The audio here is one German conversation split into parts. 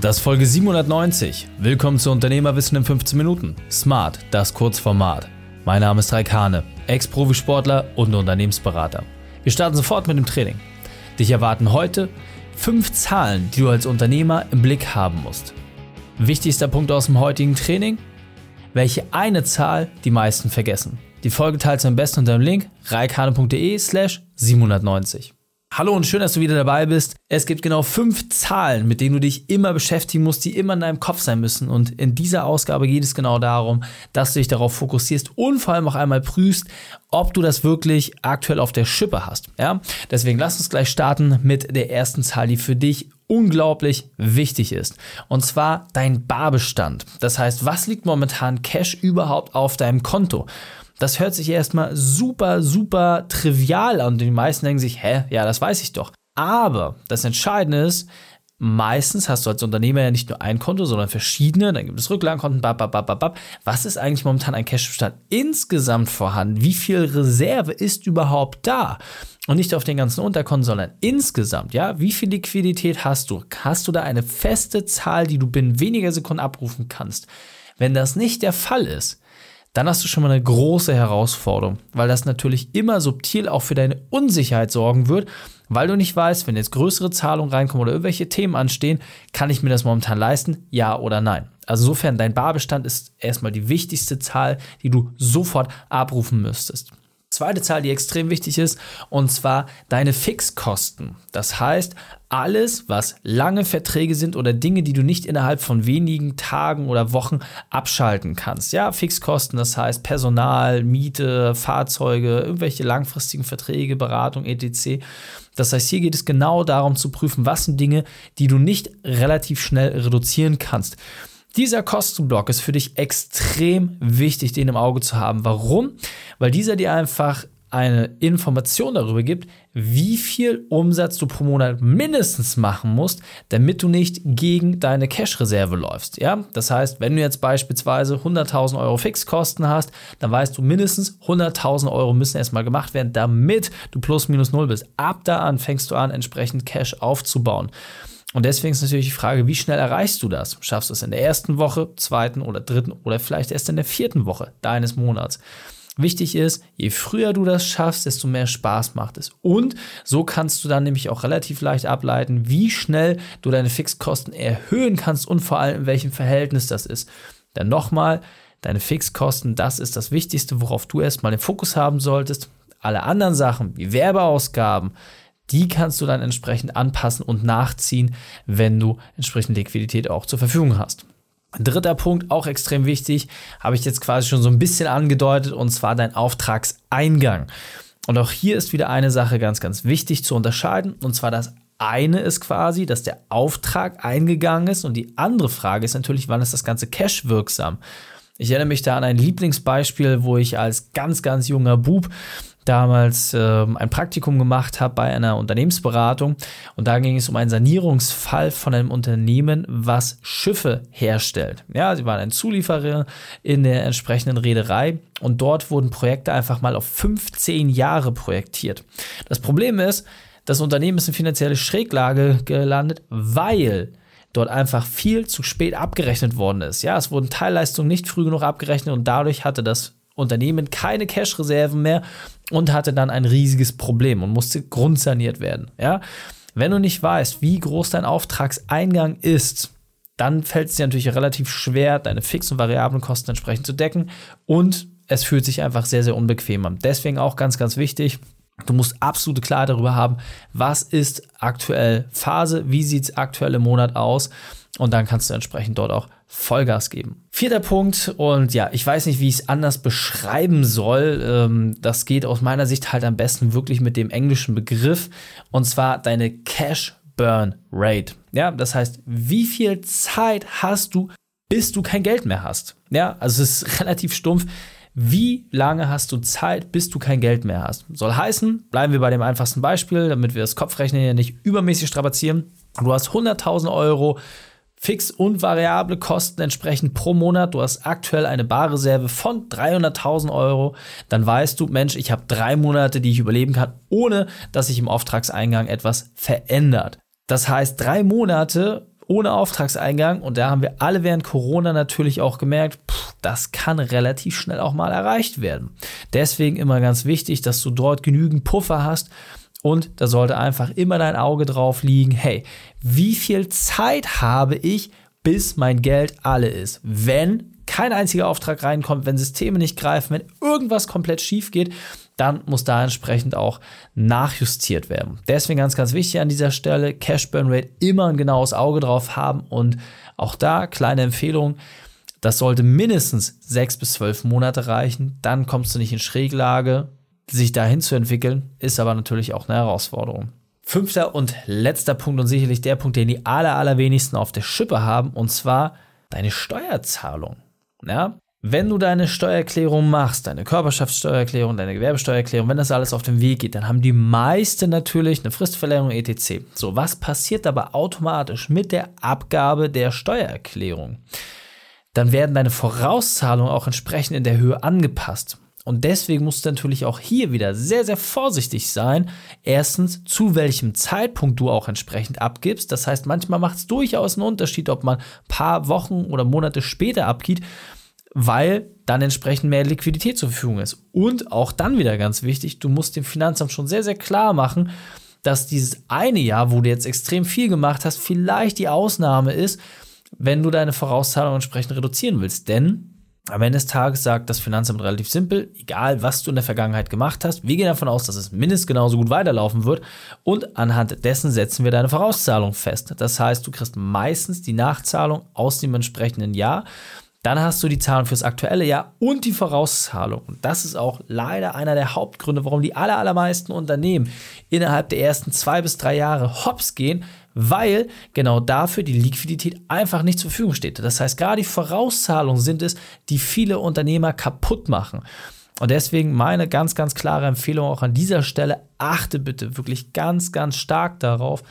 Das ist Folge 790. Willkommen zu Unternehmerwissen in 15 Minuten. Smart, das Kurzformat. Mein Name ist Raik Hane, Ex-Profisportler und Unternehmensberater. Wir starten sofort mit dem Training. Dich erwarten heute fünf Zahlen, die du als Unternehmer im Blick haben musst. Wichtigster Punkt aus dem heutigen Training? Welche eine Zahl die meisten vergessen. Die Folge teilst du am besten unter dem Link reikane.de slash 790. Hallo und schön, dass du wieder dabei bist. Es gibt genau fünf Zahlen, mit denen du dich immer beschäftigen musst, die immer in deinem Kopf sein müssen. Und in dieser Ausgabe geht es genau darum, dass du dich darauf fokussierst und vor allem auch einmal prüfst, ob du das wirklich aktuell auf der Schippe hast. Ja? Deswegen lass uns gleich starten mit der ersten Zahl, die für dich unglaublich wichtig ist. Und zwar dein Barbestand. Das heißt, was liegt momentan Cash überhaupt auf deinem Konto? Das hört sich erstmal super, super trivial an. Und die meisten denken sich, hä, ja, das weiß ich doch. Aber das Entscheidende ist, meistens hast du als Unternehmer ja nicht nur ein Konto, sondern verschiedene. Dann gibt es Rücklagenkonten, bab, bab, bab, bab. Was ist eigentlich momentan ein Cashbestand insgesamt vorhanden? Wie viel Reserve ist überhaupt da? Und nicht auf den ganzen Unterkonten, sondern insgesamt, ja? Wie viel Liquidität hast du? Hast du da eine feste Zahl, die du binnen weniger Sekunden abrufen kannst? Wenn das nicht der Fall ist, dann hast du schon mal eine große Herausforderung, weil das natürlich immer subtil auch für deine Unsicherheit sorgen wird, weil du nicht weißt, wenn jetzt größere Zahlungen reinkommen oder irgendwelche Themen anstehen, kann ich mir das momentan leisten, ja oder nein. Also insofern, dein Barbestand ist erstmal die wichtigste Zahl, die du sofort abrufen müsstest. Zweite Zahl, die extrem wichtig ist, und zwar deine Fixkosten. Das heißt, alles, was lange Verträge sind oder Dinge, die du nicht innerhalb von wenigen Tagen oder Wochen abschalten kannst. Ja, Fixkosten, das heißt Personal, Miete, Fahrzeuge, irgendwelche langfristigen Verträge, Beratung, etc. Das heißt, hier geht es genau darum zu prüfen, was sind Dinge, die du nicht relativ schnell reduzieren kannst. Dieser Kostenblock ist für dich extrem wichtig, den im Auge zu haben. Warum? Weil dieser dir einfach eine Information darüber gibt, wie viel Umsatz du pro Monat mindestens machen musst, damit du nicht gegen deine Cash-Reserve läufst. Ja? Das heißt, wenn du jetzt beispielsweise 100.000 Euro Fixkosten hast, dann weißt du mindestens 100.000 Euro müssen erstmal gemacht werden, damit du plus minus null bist. Ab da an fängst du an, entsprechend Cash aufzubauen. Und deswegen ist natürlich die Frage, wie schnell erreichst du das? Schaffst du es in der ersten Woche, zweiten oder dritten oder vielleicht erst in der vierten Woche deines Monats? Wichtig ist, je früher du das schaffst, desto mehr Spaß macht es. Und so kannst du dann nämlich auch relativ leicht ableiten, wie schnell du deine Fixkosten erhöhen kannst und vor allem in welchem Verhältnis das ist. Denn nochmal, deine Fixkosten, das ist das Wichtigste, worauf du erstmal den Fokus haben solltest. Alle anderen Sachen wie Werbeausgaben, die kannst du dann entsprechend anpassen und nachziehen, wenn du entsprechend Liquidität auch zur Verfügung hast. Dritter Punkt, auch extrem wichtig, habe ich jetzt quasi schon so ein bisschen angedeutet, und zwar dein Auftragseingang. Und auch hier ist wieder eine Sache ganz, ganz wichtig zu unterscheiden, und zwar das eine ist quasi, dass der Auftrag eingegangen ist und die andere Frage ist natürlich, wann ist das Ganze cash wirksam? Ich erinnere mich da an ein Lieblingsbeispiel, wo ich als ganz, ganz junger Bub damals äh, ein Praktikum gemacht habe bei einer Unternehmensberatung und da ging es um einen Sanierungsfall von einem Unternehmen, was Schiffe herstellt. Ja, sie waren ein Zulieferer in der entsprechenden Reederei und dort wurden Projekte einfach mal auf 15 Jahre projektiert. Das Problem ist, das Unternehmen ist in finanzielle Schräglage gelandet, weil dort einfach viel zu spät abgerechnet worden ist. Ja, es wurden Teilleistungen nicht früh genug abgerechnet und dadurch hatte das Unternehmen keine Cash-Reserven mehr und hatte dann ein riesiges Problem und musste grundsaniert werden. Ja? Wenn du nicht weißt, wie groß dein Auftragseingang ist, dann fällt es dir natürlich relativ schwer, deine Fix- und variablen Kosten entsprechend zu decken und es fühlt sich einfach sehr, sehr unbequem an. Deswegen auch ganz, ganz wichtig, Du musst absolute Klarheit darüber haben, was ist aktuell Phase, wie sieht es aktuell im Monat aus und dann kannst du entsprechend dort auch Vollgas geben. Vierter Punkt, und ja, ich weiß nicht, wie ich es anders beschreiben soll. Ähm, das geht aus meiner Sicht halt am besten wirklich mit dem englischen Begriff, und zwar deine Cash Burn Rate. Ja, das heißt, wie viel Zeit hast du, bis du kein Geld mehr hast? Ja, also es ist relativ stumpf. Wie lange hast du Zeit, bis du kein Geld mehr hast? Soll heißen, bleiben wir bei dem einfachsten Beispiel, damit wir das Kopfrechnen ja nicht übermäßig strapazieren. Du hast 100.000 Euro Fix- und variable Kosten entsprechend pro Monat. Du hast aktuell eine Barreserve von 300.000 Euro. Dann weißt du, Mensch, ich habe drei Monate, die ich überleben kann, ohne dass sich im Auftragseingang etwas verändert. Das heißt, drei Monate ohne Auftragseingang. Und da haben wir alle während Corona natürlich auch gemerkt, pff, das kann relativ schnell auch mal erreicht werden. Deswegen immer ganz wichtig, dass du dort genügend Puffer hast. Und da sollte einfach immer dein Auge drauf liegen, hey, wie viel Zeit habe ich, bis mein Geld alle ist? Wenn kein einziger Auftrag reinkommt, wenn Systeme nicht greifen, wenn irgendwas komplett schief geht, dann muss da entsprechend auch nachjustiert werden. Deswegen ganz, ganz wichtig an dieser Stelle, Cash Burn Rate immer ein genaues Auge drauf haben und auch da kleine Empfehlung, das sollte mindestens sechs bis zwölf Monate reichen, dann kommst du nicht in Schräglage. Sich dahin zu entwickeln, ist aber natürlich auch eine Herausforderung. Fünfter und letzter Punkt und sicherlich der Punkt, den die aller, allerwenigsten auf der Schippe haben, und zwar deine Steuerzahlung. Ja? Wenn du deine Steuererklärung machst, deine Körperschaftssteuererklärung, deine Gewerbesteuererklärung, wenn das alles auf dem Weg geht, dann haben die meisten natürlich eine Fristverlängerung etc. So, was passiert aber automatisch mit der Abgabe der Steuererklärung? Dann werden deine Vorauszahlungen auch entsprechend in der Höhe angepasst. Und deswegen musst du natürlich auch hier wieder sehr, sehr vorsichtig sein. Erstens, zu welchem Zeitpunkt du auch entsprechend abgibst. Das heißt, manchmal macht es durchaus einen Unterschied, ob man ein paar Wochen oder Monate später abgibt weil dann entsprechend mehr Liquidität zur Verfügung ist. Und auch dann wieder ganz wichtig, du musst dem Finanzamt schon sehr, sehr klar machen, dass dieses eine Jahr, wo du jetzt extrem viel gemacht hast, vielleicht die Ausnahme ist, wenn du deine Vorauszahlung entsprechend reduzieren willst. Denn am Ende des Tages sagt das Finanzamt relativ simpel, egal was du in der Vergangenheit gemacht hast, wir gehen davon aus, dass es mindestens genauso gut weiterlaufen wird und anhand dessen setzen wir deine Vorauszahlung fest. Das heißt, du kriegst meistens die Nachzahlung aus dem entsprechenden Jahr dann hast du die Zahlen fürs aktuelle Jahr und die Vorauszahlung. Und das ist auch leider einer der Hauptgründe, warum die aller, allermeisten Unternehmen innerhalb der ersten zwei bis drei Jahre hops gehen, weil genau dafür die Liquidität einfach nicht zur Verfügung steht. Das heißt, gerade die Vorauszahlungen sind es, die viele Unternehmer kaputt machen. Und deswegen meine ganz, ganz klare Empfehlung auch an dieser Stelle, achte bitte wirklich ganz, ganz stark darauf,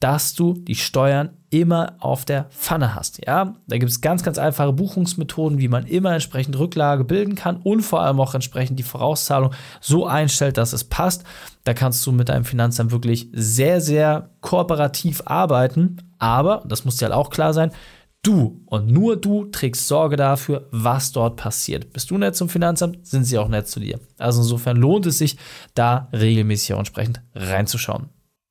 dass du die Steuern immer auf der Pfanne hast. Ja, da gibt es ganz, ganz einfache Buchungsmethoden, wie man immer entsprechend Rücklage bilden kann und vor allem auch entsprechend die Vorauszahlung so einstellt, dass es passt. Da kannst du mit deinem Finanzamt wirklich sehr, sehr kooperativ arbeiten. Aber, das muss dir halt auch klar sein, Du und nur du trägst Sorge dafür, was dort passiert. Bist du nett zum Finanzamt, sind sie auch nett zu dir. Also insofern lohnt es sich, da regelmäßig auch entsprechend reinzuschauen.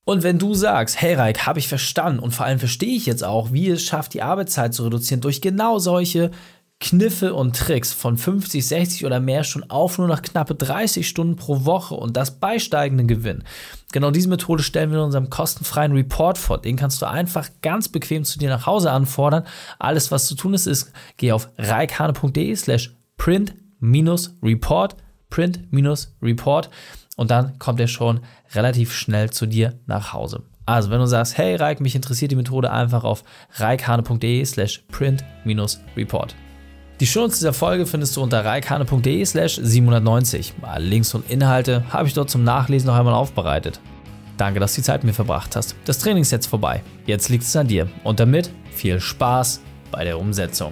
Und wenn du sagst, hey Reik, habe ich verstanden und vor allem verstehe ich jetzt auch, wie es schafft, die Arbeitszeit zu reduzieren durch genau solche Kniffe und Tricks von 50, 60 oder mehr schon auf nur noch knappe 30 Stunden pro Woche und das bei steigendem Gewinn. Genau diese Methode stellen wir in unserem kostenfreien Report vor. Den kannst du einfach ganz bequem zu dir nach Hause anfordern. Alles, was zu tun ist, ist, geh auf reikhane.de slash print-report, print-report und dann kommt er schon relativ schnell zu dir nach Hause. Also, wenn du sagst, hey Reik, mich interessiert die Methode, einfach auf reikhane.de slash print-report. Die Shownotes dieser Folge findest du unter reikhane.de slash 790. Alle Links und Inhalte habe ich dort zum Nachlesen noch einmal aufbereitet. Danke, dass du die Zeit mit mir verbracht hast. Das Training ist jetzt vorbei. Jetzt liegt es an dir. Und damit viel Spaß bei der Umsetzung.